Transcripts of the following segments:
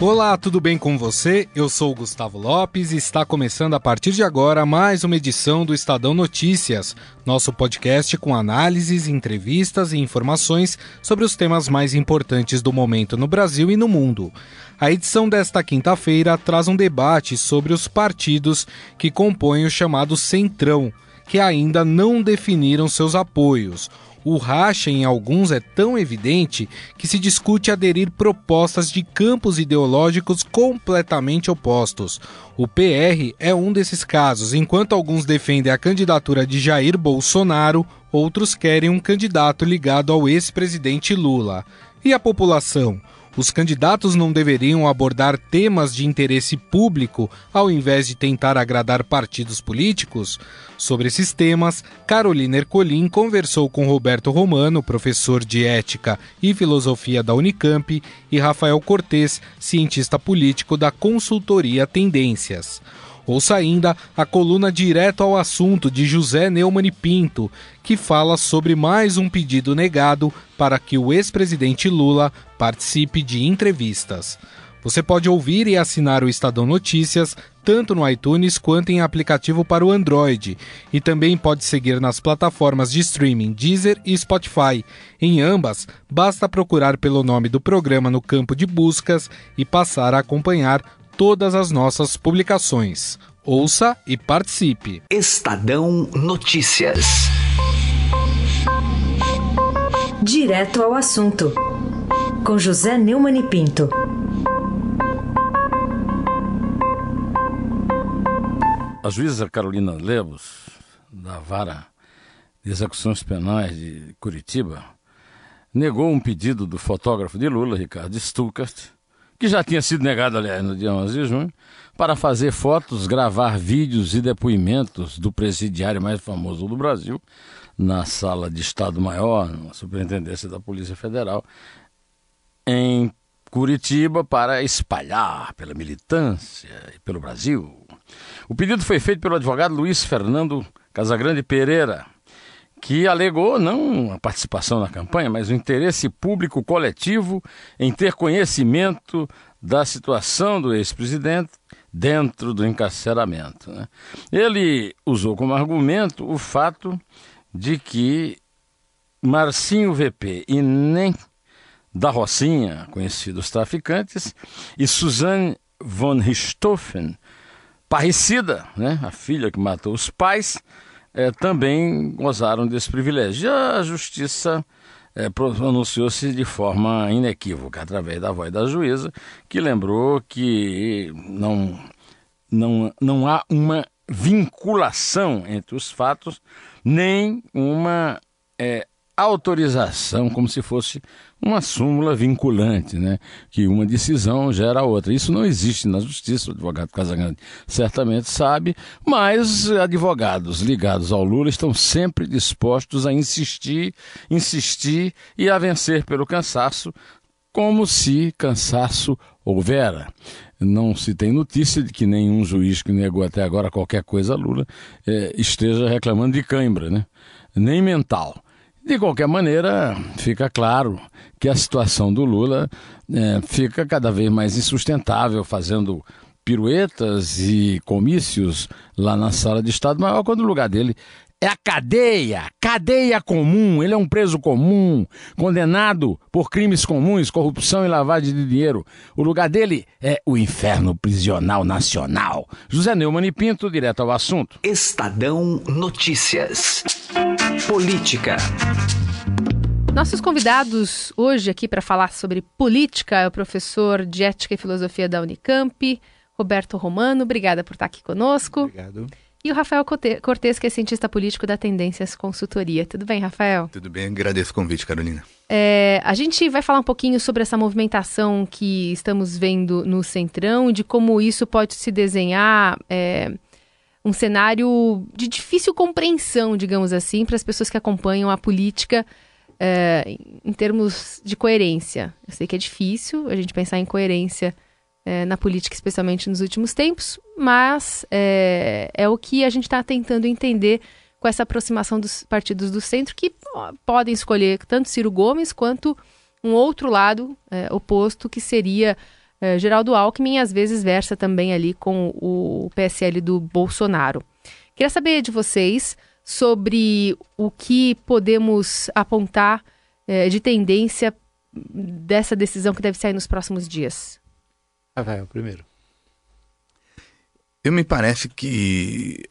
Olá, tudo bem com você? Eu sou Gustavo Lopes e está começando a partir de agora mais uma edição do Estadão Notícias, nosso podcast com análises, entrevistas e informações sobre os temas mais importantes do momento no Brasil e no mundo. A edição desta quinta-feira traz um debate sobre os partidos que compõem o chamado Centrão, que ainda não definiram seus apoios o racha em alguns é tão evidente que se discute aderir propostas de campos ideológicos completamente opostos. O PR é um desses casos, enquanto alguns defendem a candidatura de Jair Bolsonaro, outros querem um candidato ligado ao ex-presidente Lula. E a população? Os candidatos não deveriam abordar temas de interesse público ao invés de tentar agradar partidos políticos? Sobre esses temas, Carolina Ercolim conversou com Roberto Romano, professor de Ética e Filosofia da Unicamp, e Rafael Cortes, cientista político da consultoria Tendências. Ouça ainda a coluna direto ao assunto de José Neumann Pinto, que fala sobre mais um pedido negado para que o ex-presidente Lula participe de entrevistas. Você pode ouvir e assinar o Estadão Notícias tanto no iTunes quanto em aplicativo para o Android. E também pode seguir nas plataformas de streaming Deezer e Spotify. Em ambas, basta procurar pelo nome do programa no campo de buscas e passar a acompanhar todas as nossas publicações. Ouça e participe. Estadão Notícias. Direto ao assunto. Com José Neumann e Pinto. A juíza Carolina Lemos, da Vara de Execuções Penais de Curitiba, negou um pedido do fotógrafo de Lula, Ricardo Stuckert, que já tinha sido negado, aliás, no dia 11 de junho, para fazer fotos, gravar vídeos e depoimentos do presidiário mais famoso do Brasil, na sala de Estado-Maior, na Superintendência da Polícia Federal, em Curitiba, para espalhar pela militância e pelo Brasil. O pedido foi feito pelo advogado Luiz Fernando Casagrande Pereira, que alegou não a participação na campanha, mas o interesse público coletivo em ter conhecimento da situação do ex-presidente dentro do encarceramento. Né? Ele usou como argumento o fato de que Marcinho VP e nem da Rocinha, conhecidos traficantes, e Suzanne von Richthofen, parricida, né, a filha que matou os pais, é, também gozaram desse privilégio. A justiça é, pronunciou-se de forma inequívoca, através da voz da juíza, que lembrou que não, não, não há uma vinculação entre os fatos, nem uma é, autorização, como se fosse uma súmula vinculante, né? que uma decisão gera outra. Isso não existe na justiça, o advogado Casagrande certamente sabe, mas advogados ligados ao Lula estão sempre dispostos a insistir, insistir e a vencer pelo cansaço, como se cansaço houvera. Não se tem notícia de que nenhum juiz que negou até agora qualquer coisa a Lula é, esteja reclamando de cãibra, né? nem mental. De qualquer maneira, fica claro que a situação do Lula é, fica cada vez mais insustentável, fazendo piruetas e comícios lá na sala de Estado Maior, quando o lugar dele é a cadeia, cadeia comum. Ele é um preso comum, condenado por crimes comuns, corrupção e lavagem de dinheiro. O lugar dele é o inferno prisional nacional. José Neumann e Pinto, direto ao assunto. Estadão Notícias. Política. Nossos convidados hoje aqui para falar sobre política é o professor de Ética e Filosofia da Unicamp, Roberto Romano. Obrigada por estar aqui conosco. Obrigado. E o Rafael Cortes, que é cientista político da Tendências Consultoria. Tudo bem, Rafael? Tudo bem, agradeço o convite, Carolina. É, a gente vai falar um pouquinho sobre essa movimentação que estamos vendo no Centrão, de como isso pode se desenhar é, um cenário de difícil compreensão, digamos assim, para as pessoas que acompanham a política é, em termos de coerência. Eu sei que é difícil a gente pensar em coerência é, na política, especialmente nos últimos tempos, mas é, é o que a gente está tentando entender com essa aproximação dos partidos do centro, que podem escolher tanto Ciro Gomes quanto um outro lado é, oposto, que seria é, Geraldo Alckmin, às vezes versa também ali com o PSL do Bolsonaro. Queria saber de vocês sobre o que podemos apontar é, de tendência dessa decisão que deve sair nos próximos dias. Rafael, primeiro. Eu me parece que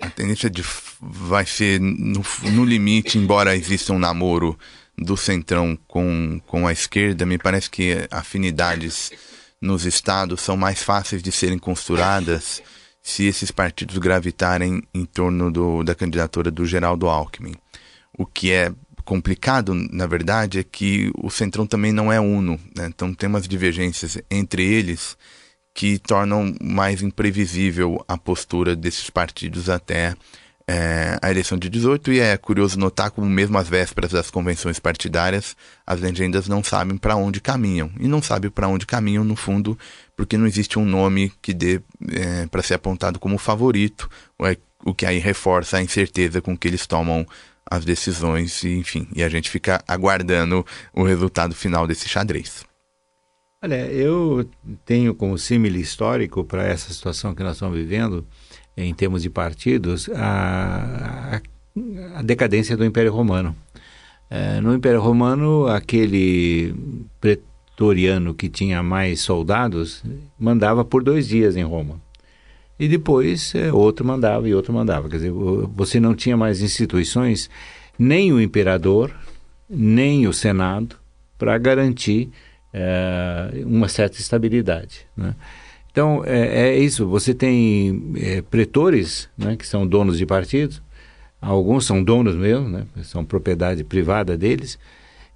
a tendência de, vai ser no, no limite, embora exista um namoro do centrão com, com a esquerda, me parece que afinidades nos estados são mais fáceis de serem costuradas se esses partidos gravitarem em torno do, da candidatura do Geraldo Alckmin. O que é complicado, na verdade, é que o Centrão também não é uno. Né? Então tem umas divergências entre eles que tornam mais imprevisível a postura desses partidos até é, a eleição de 18 e é curioso notar como mesmo às vésperas das convenções partidárias as legendas não sabem para onde caminham e não sabem para onde caminham no fundo porque não existe um nome que dê é, para ser apontado como favorito é, o que aí reforça a incerteza com que eles tomam as decisões e enfim e a gente fica aguardando o resultado final desse xadrez. Olha, eu tenho como símile histórico para essa situação que nós estamos vivendo em termos de partidos, a, a, a decadência do Império Romano. É, no Império Romano, aquele pretoriano que tinha mais soldados mandava por dois dias em Roma. E depois é, outro mandava e outro mandava. Quer dizer, você não tinha mais instituições, nem o imperador, nem o senado, para garantir é, uma certa estabilidade. Né? Então, é, é isso. Você tem é, pretores, né, que são donos de partidos. Alguns são donos mesmo, né, são propriedade privada deles.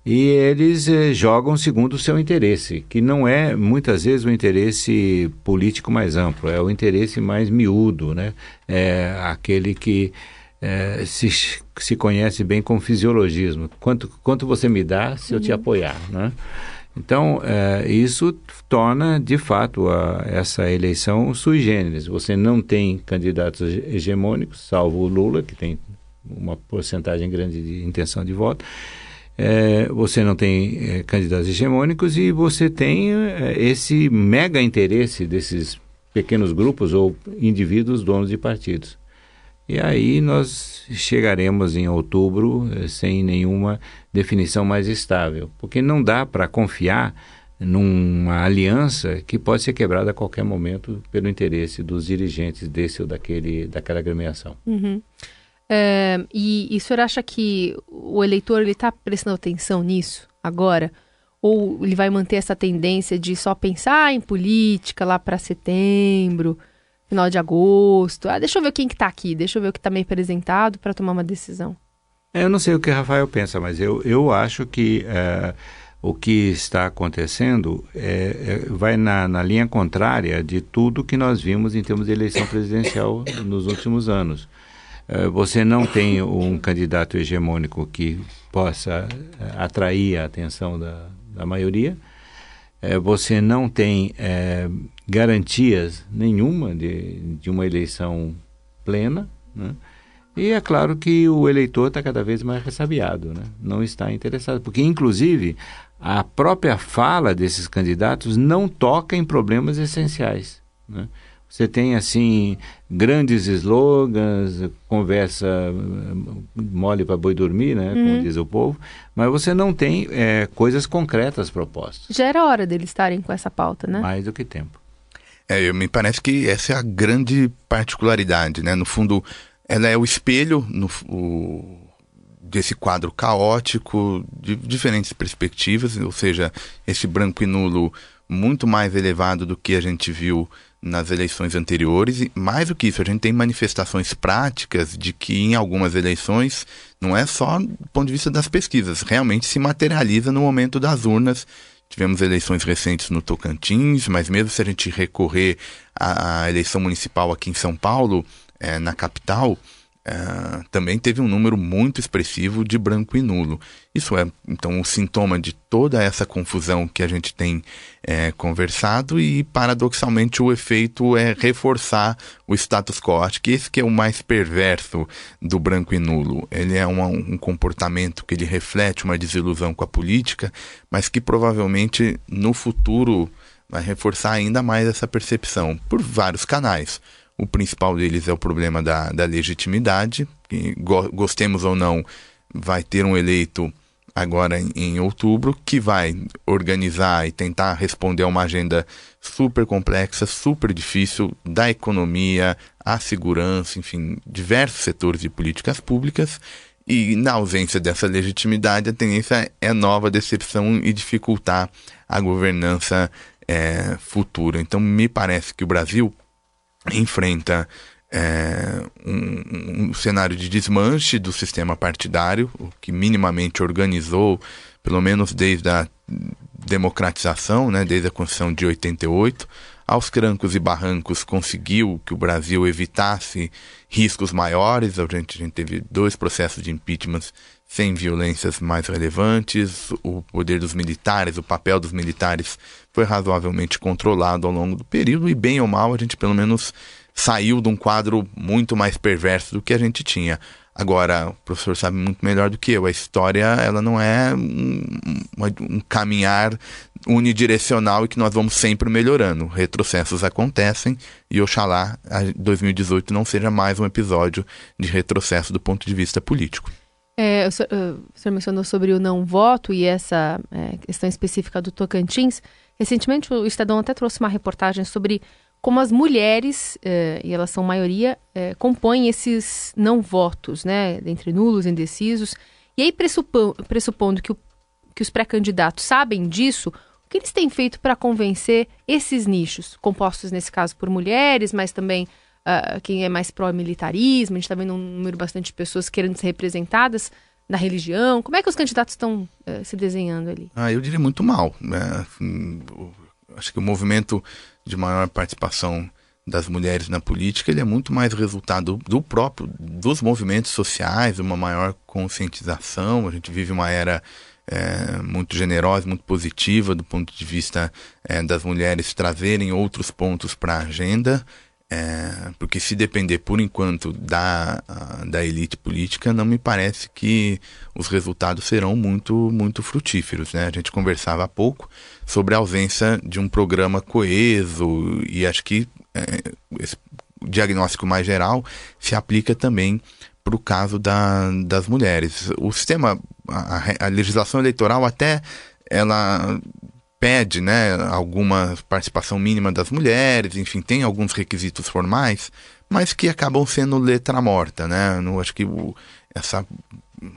E eles é, jogam segundo o seu interesse, que não é, muitas vezes, o interesse político mais amplo, é o interesse mais miúdo, né? É aquele que é, se, se conhece bem com fisiologismo. Quanto, quanto você me dá se eu te uhum. apoiar, né? Então, é, isso torna, de fato, a, essa eleição sui generis. Você não tem candidatos hegemônicos, salvo o Lula, que tem uma porcentagem grande de intenção de voto. É, você não tem é, candidatos hegemônicos e você tem é, esse mega interesse desses pequenos grupos ou indivíduos donos de partidos. E aí nós chegaremos em outubro eh, sem nenhuma definição mais estável, porque não dá para confiar numa aliança que pode ser quebrada a qualquer momento pelo interesse dos dirigentes desse ou daquele, daquela agremiação. Uhum. É, e, e o senhor acha que o eleitor está prestando atenção nisso agora? Ou ele vai manter essa tendência de só pensar em política lá para setembro? final de agosto. Ah, deixa eu ver quem que tá aqui, deixa eu ver o que está me apresentado para tomar uma decisão. É, eu não sei o que o Rafael pensa, mas eu, eu acho que é, o que está acontecendo é, é, vai na, na linha contrária de tudo que nós vimos em termos de eleição presidencial nos últimos anos. É, você não tem um candidato hegemônico que possa atrair a atenção da, da maioria. É, você não tem é, garantias nenhuma de, de uma eleição plena, né? E é claro que o eleitor está cada vez mais ressabiado, né? não está interessado, porque inclusive a própria fala desses candidatos não toca em problemas essenciais. Né? Você tem, assim, grandes slogans, conversa mole para boi dormir, né? Como uhum. diz o povo. Mas você não tem é, coisas concretas propostas. Já era hora deles estarem com essa pauta, né? Mais do que tempo. É, me parece que essa é a grande particularidade, né? No fundo, ela é o espelho no, o, desse quadro caótico de diferentes perspectivas, ou seja, esse branco e nulo muito mais elevado do que a gente viu nas eleições anteriores. E mais do que isso, a gente tem manifestações práticas de que em algumas eleições não é só do ponto de vista das pesquisas, realmente se materializa no momento das urnas Tivemos eleições recentes no Tocantins, mas mesmo se a gente recorrer à, eleição municipal aqui em São Paulo, é, na capital, Uh, também teve um número muito expressivo de branco e nulo. Isso é, então, um sintoma de toda essa confusão que a gente tem é, conversado e, paradoxalmente, o efeito é reforçar o status quo. Acho que esse que é o mais perverso do branco e nulo. Ele é um comportamento que ele reflete uma desilusão com a política, mas que provavelmente no futuro vai reforçar ainda mais essa percepção por vários canais. O principal deles é o problema da, da legitimidade, que, go, gostemos ou não, vai ter um eleito agora em, em, outubro que vai organizar e tentar responder a uma agenda super complexa, super difícil da economia, a segurança, enfim, diversos setores de políticas públicas. E na ausência dessa legitimidade, a tendência é nova decepção e dificultar a governança é, futura. Então, me parece que o Brasil enfrenta é, um, um, cenário de desmanche do sistema partidário, o que minimamente organizou, pelo menos desde a democratização, né, desde a Constituição de 88, aos crancos e barrancos conseguiu que o Brasil evitasse riscos maiores. A gente, a gente teve dois processos de impeachment sem violências mais relevantes, o poder dos militares, o papel dos militares foi razoavelmente controlado ao longo do período e bem ou mal a gente pelo menos saiu de um quadro muito mais perverso do que a gente tinha. Agora, o professor sabe muito melhor do que eu, a história ela não é um, um caminhar unidirecional e que nós vamos sempre melhorando. Retrocessos acontecem e oxalá 2018 não seja mais um episódio de retrocesso do ponto de vista político. É, o, senhor, o, senhor, mencionou sobre o não voto e essa é, questão específica do Tocantins. Recentemente, o Estadão até trouxe uma reportagem sobre como as mulheres, é, e elas são maioria, é, compõem esses não votos, né, entre nulos indecisos. E aí, pressupondo, pressupondo que, o, que os pré-candidatos sabem disso, o que eles têm feito para convencer esses nichos, compostos nesse caso por mulheres, mas também uh, quem é mais pró-militarismo, a gente está vendo um número bastante de pessoas querendo ser representadas, na religião? Como é que os candidatos estão uh, se desenhando ali? Ah, eu diria muito mal. Né? Acho que o movimento de maior participação das mulheres na política ele é muito mais resultado do próprio dos movimentos sociais, uma maior conscientização. A gente vive uma era é, muito generosa, muito positiva do ponto de vista é, das mulheres trazerem outros pontos para a agenda. É, porque se depender por enquanto da, da elite política, não me parece que os resultados serão muito, muito frutíferos. Né? A gente conversava há pouco sobre a ausência de um programa coeso e acho que é, esse diagnóstico mais geral se aplica também para o caso da, das mulheres. O sistema, a, a legislação eleitoral até ela pede né, alguma participação mínima das mulheres, enfim, tem alguns requisitos formais, mas que acabam sendo letra morta. Né? No, acho que o, essa,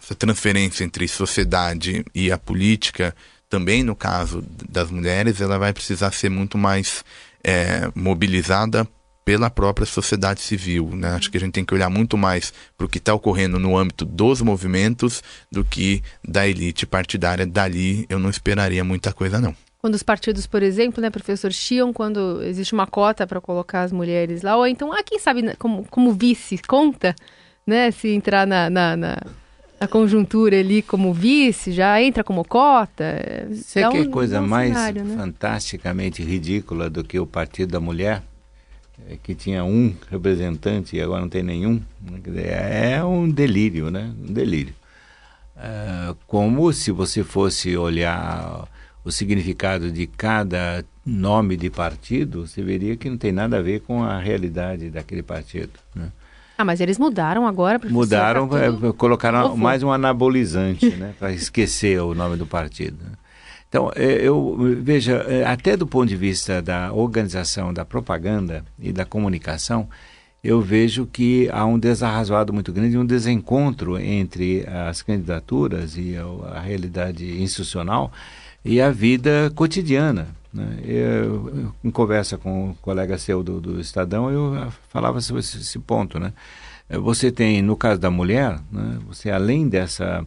essa transferência entre sociedade e a política, também no caso das mulheres, ela vai precisar ser muito mais é, mobilizada pela própria sociedade civil. Né? Acho que a gente tem que olhar muito mais para o que está ocorrendo no âmbito dos movimentos do que da elite partidária. Dali eu não esperaria muita coisa, não. Quando os partidos, por exemplo, né, professor, chiam quando existe uma cota para colocar as mulheres lá, ou então, ah, quem sabe, né, como, como vice, conta, né, se entrar na, na, na, na conjuntura ali como vice, já entra como cota. Você quer um, coisa um mais cenário, né? fantasticamente ridícula do que o Partido da Mulher? É que tinha um representante e agora não tem nenhum. É um delírio, né? Um delírio. É, como se você fosse olhar o significado de cada nome de partido, você veria que não tem nada a ver com a realidade daquele partido. Né? Ah, mas eles mudaram agora, professor? Mudaram, tá é, colocaram mais um anabolizante, né, para esquecer o nome do partido. Né? Então, é, eu veja, é, até do ponto de vista da organização da propaganda e da comunicação, eu vejo que há um desarrazoado muito grande, um desencontro entre as candidaturas e a realidade institucional e a vida cotidiana. Né? Eu, em conversa com um colega seu do, do Estadão, eu falava sobre esse, esse, ponto. Né? Você tem, no caso da mulher, né, você além dessa,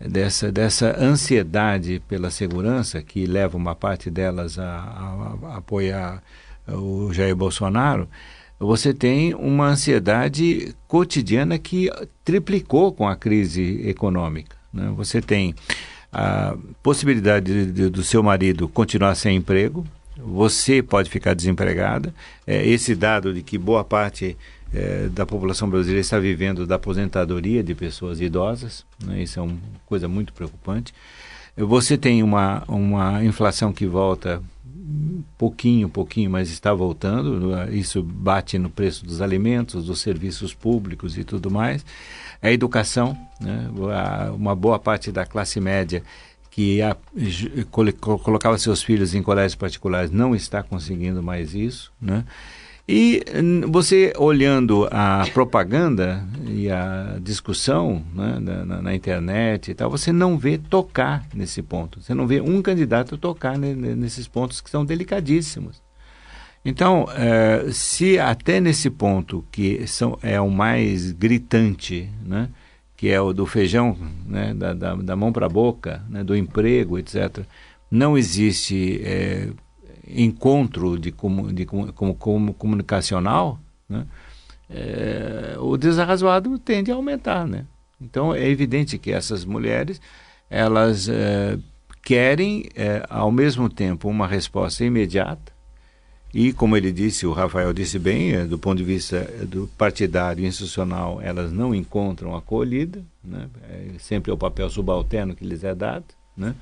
dessa, dessa ansiedade pela segurança, que leva uma parte delas a, a, a apoiar o Jair Bolsonaro, você tem uma ansiedade cotidiana que triplicou com a crise econômica. Né? Você tem a possibilidade de, de, do seu marido continuar sem emprego, você pode ficar desempregada. É, esse dado de que boa parte é, da população brasileira está vivendo da aposentadoria de pessoas idosas, né? isso é uma coisa muito preocupante. Você tem uma, uma inflação que volta pouquinho, pouquinho, mas está voltando. Isso bate no preço dos alimentos, dos serviços públicos e tudo mais. A educação, né? uma boa parte da classe média que a, colocava seus filhos em colégios particulares não está conseguindo mais isso, né? E você olhando a propaganda e a discussão né, na, na, internet e tal, você não vê tocar nesse ponto. Você não vê um candidato tocar nesses pontos que são delicadíssimos. Então, é, se até nesse ponto, que são, é o mais gritante, né, que é o do feijão, né, da, da, da mão para a boca, né, do emprego, etc., não existe é, encontro de, como, de como, como comunicacional, né, é, o desarrazoado tende a aumentar, né? Então é evidente que essas mulheres elas é, querem é, ao mesmo tempo uma resposta imediata e como ele disse, o Rafael disse bem, é, do ponto de vista do partidário institucional, elas não encontram acolhida, né? É sempre é o papel subalterno que lhes é dado, né?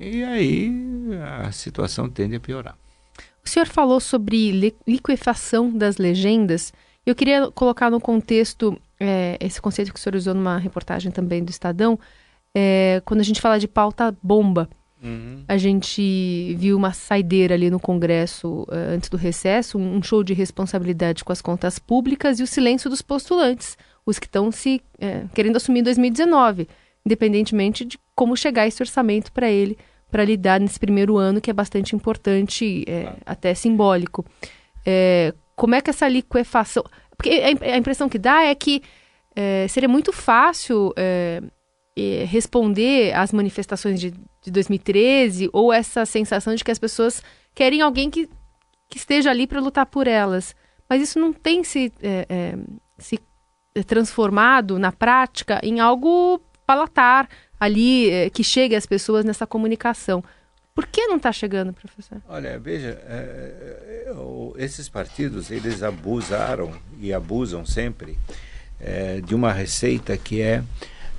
E aí a situação tende a piorar. O senhor falou sobre liquefação das legendas. Eu queria colocar no contexto é, esse conceito que o senhor usou numa reportagem também do Estadão, é, quando a gente fala de pauta bomba. Uhum. A gente viu uma saideira ali no Congresso uh, antes do recesso, um show de responsabilidade com as contas públicas e o silêncio dos postulantes, os que estão se é, querendo assumir 2019 independentemente de como chegar esse orçamento para ele, para lidar nesse primeiro ano, que é bastante importante, é, até simbólico. É, como é que essa liquefação. Porque a impressão que dá é que é, seria muito fácil é, responder às manifestações de, de 2013 ou essa sensação de que as pessoas querem alguém que, que esteja ali para lutar por elas. Mas isso não tem se, é, se transformado na prática em algo palatar ali, que chegue às pessoas nessa comunicação. Por que não está chegando, professor? Olha, veja, é, é, esses partidos, eles abusaram e abusam sempre é, de uma receita que é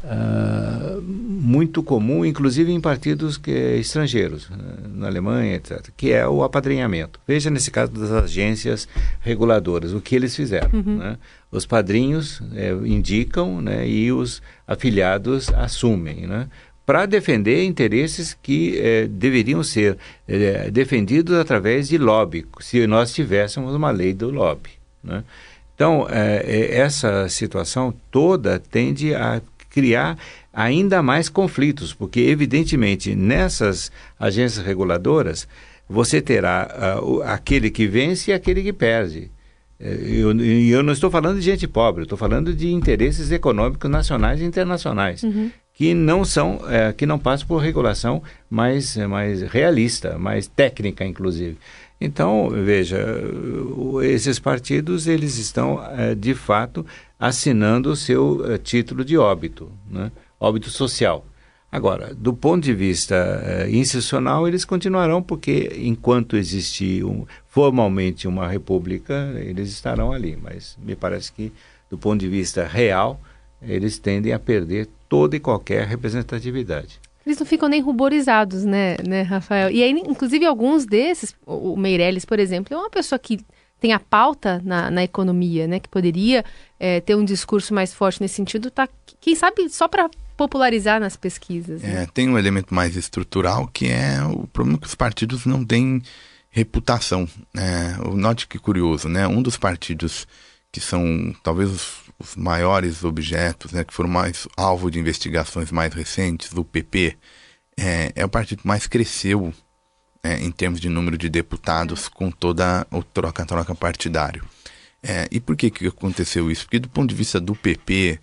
uh, muito comum, inclusive em partidos que, estrangeiros, na Alemanha, etc., que é o apadrinhamento. Veja nesse caso das agências reguladoras, o que eles fizeram. Uhum. Né? Os padrinhos é, indicam né, e os afiliados assumem. Né? Para defender interesses que eh, deveriam ser eh, defendidos através de lobby, se nós tivéssemos uma lei do lobby. Né? Então, eh, essa situação toda tende a criar ainda mais conflitos, porque, evidentemente, nessas agências reguladoras, você terá uh, aquele que vence e aquele que perde. Eu, eu, não estou falando de gente pobre, estou falando de interesses econômicos nacionais e internacionais. Uhum. Que não são, é, que não passam por regulação mais, mais realista, mais técnica, inclusive. Então, veja, esses partidos eles estão é, de fato assinando o seu é, título de óbito, né? óbito social. Agora, do ponto de vista é, institucional, eles continuarão, porque enquanto existir um, formalmente uma república, eles estarão ali. Mas me parece que, do ponto de vista real, eles tendem a perder toda e qualquer representatividade. Eles não ficam nem ruborizados, né, né, Rafael? E aí, inclusive, alguns desses, o Meirelles, por exemplo, é uma pessoa que tem a pauta na, na economia, né, que poderia é, ter um discurso mais forte nesse sentido, tá, quem sabe só para popularizar nas pesquisas. Né? É, tem um elemento mais estrutural que é o problema que os partidos não têm reputação. É, note que curioso, né? Um dos partidos que são talvez os os maiores objetos, né, que foram mais alvo de investigações mais recentes, o PP, é, é o partido que mais cresceu é, em termos de número de deputados com toda o troca-troca partidário. É, e por que, que aconteceu isso? Porque do ponto de vista do PP,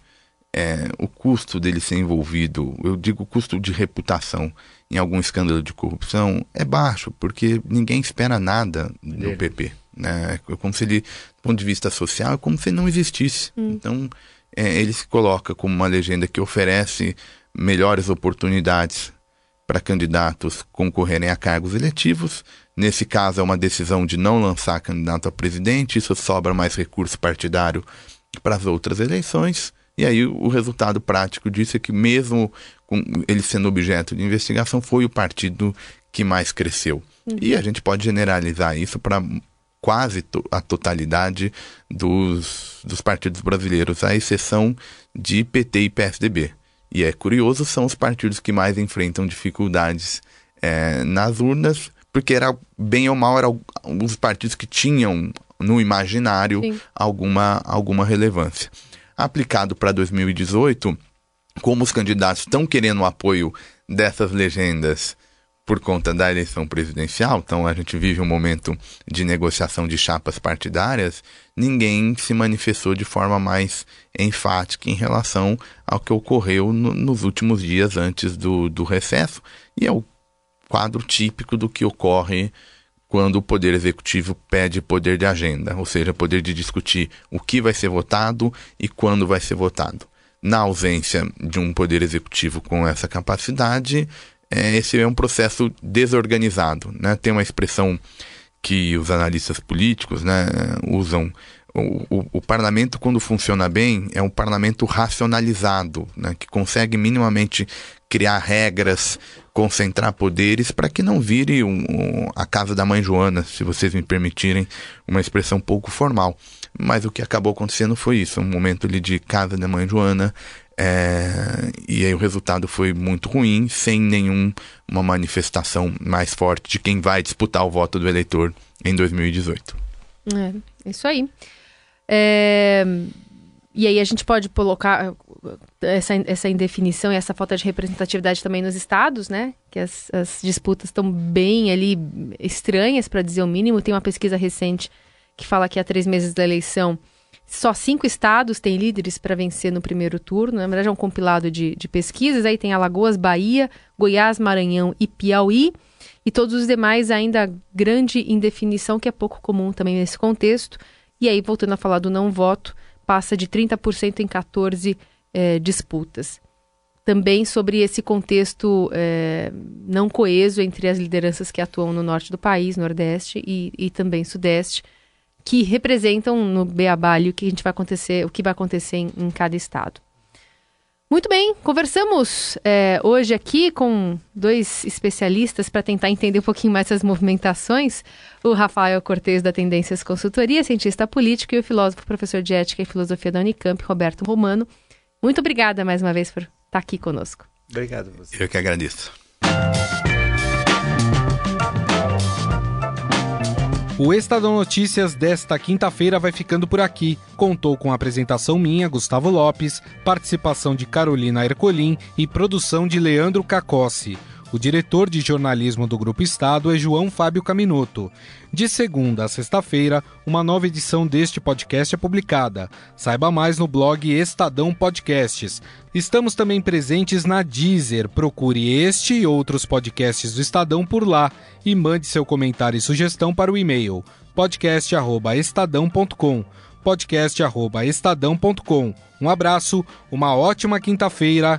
é, o custo dele ser envolvido, eu digo o custo de reputação em algum escândalo de corrupção, é baixo, porque ninguém espera nada do PP. Né? É como se ele, do ponto de vista social, é como se ele não existisse. Hum. Então, é, ele se coloca como uma legenda que oferece melhores oportunidades para candidatos concorrerem a cargos eletivos. Nesse caso, é uma decisão de não lançar candidato a presidente, isso sobra mais recurso partidário para as outras eleições. E aí, o resultado prático disso é que, mesmo com ele sendo objeto de investigação, foi o partido que mais cresceu. Uhum. E a gente pode generalizar isso para quase a totalidade dos, dos partidos brasileiros, à exceção de PT e PSDB. E é curioso, são os partidos que mais enfrentam dificuldades é, nas urnas, porque era bem ou mal eram os partidos que tinham no imaginário alguma, alguma relevância. Aplicado para 2018, como os candidatos estão querendo o apoio dessas legendas por conta da eleição presidencial, então a gente vive um momento de negociação de chapas partidárias, ninguém se manifestou de forma mais enfática em relação ao que ocorreu no, nos últimos dias antes do, do recesso, e é o quadro típico do que ocorre quando o Poder Executivo pede poder de agenda, ou seja, poder de discutir o que vai ser votado e quando vai ser votado. Na ausência de um Poder Executivo com essa capacidade, é, esse é um processo desorganizado. Né? Tem uma expressão que os analistas políticos né, usam. O, o, o, parlamento, quando funciona bem, é um parlamento racionalizado, né, que consegue minimamente criar regras, concentrar poderes para que não vire um, um, a casa da mãe Joana, se vocês me permitirem uma expressão pouco formal. Mas o que acabou acontecendo foi isso, um momento ali de casa da mãe Joana, é, e aí o resultado foi muito ruim, sem nenhuma manifestação mais forte de quem vai disputar o voto do eleitor em 2018. É, isso aí. É, e aí a gente pode colocar essa, essa indefinição e essa falta de representatividade também nos estados, né? Que as, as disputas estão bem ali estranhas, para dizer o mínimo. Tem uma pesquisa recente que fala que há três meses da eleição só cinco estados têm líderes para vencer no primeiro turno. Na verdade, é um compilado de, de pesquisas. Aí tem Alagoas, Bahia, Goiás, Maranhão e Piauí. E todos os demais ainda grande indefinição, que é pouco comum também nesse contexto. E aí, voltando a falar do não voto, passa de 30% em 14 é, disputas. Também sobre esse contexto é, não coeso entre as lideranças que atuam no norte do país, nordeste e, e também sudeste que representam no Beabá o que a gente vai acontecer, o que vai acontecer em, em cada estado. Muito bem, conversamos é, hoje aqui com dois especialistas para tentar entender um pouquinho mais essas movimentações. O Rafael Cortes, da Tendências Consultoria, cientista político, e o filósofo, professor de Ética e Filosofia da Unicamp, Roberto Romano. Muito obrigada mais uma vez por estar aqui conosco. Obrigado. Você. Eu que agradeço. O Estadão Notícias desta quinta-feira vai ficando por aqui. Contou com a apresentação minha, Gustavo Lopes, participação de Carolina Ercolim e produção de Leandro Cacossi. O diretor de jornalismo do Grupo Estado é João Fábio Caminoto. De segunda a sexta-feira, uma nova edição deste podcast é publicada. Saiba mais no blog Estadão Podcasts. Estamos também presentes na Deezer. Procure este e outros podcasts do Estadão por lá e mande seu comentário e sugestão para o e-mail podcast@estadão.com podcast@estadão.com. Um abraço, uma ótima quinta-feira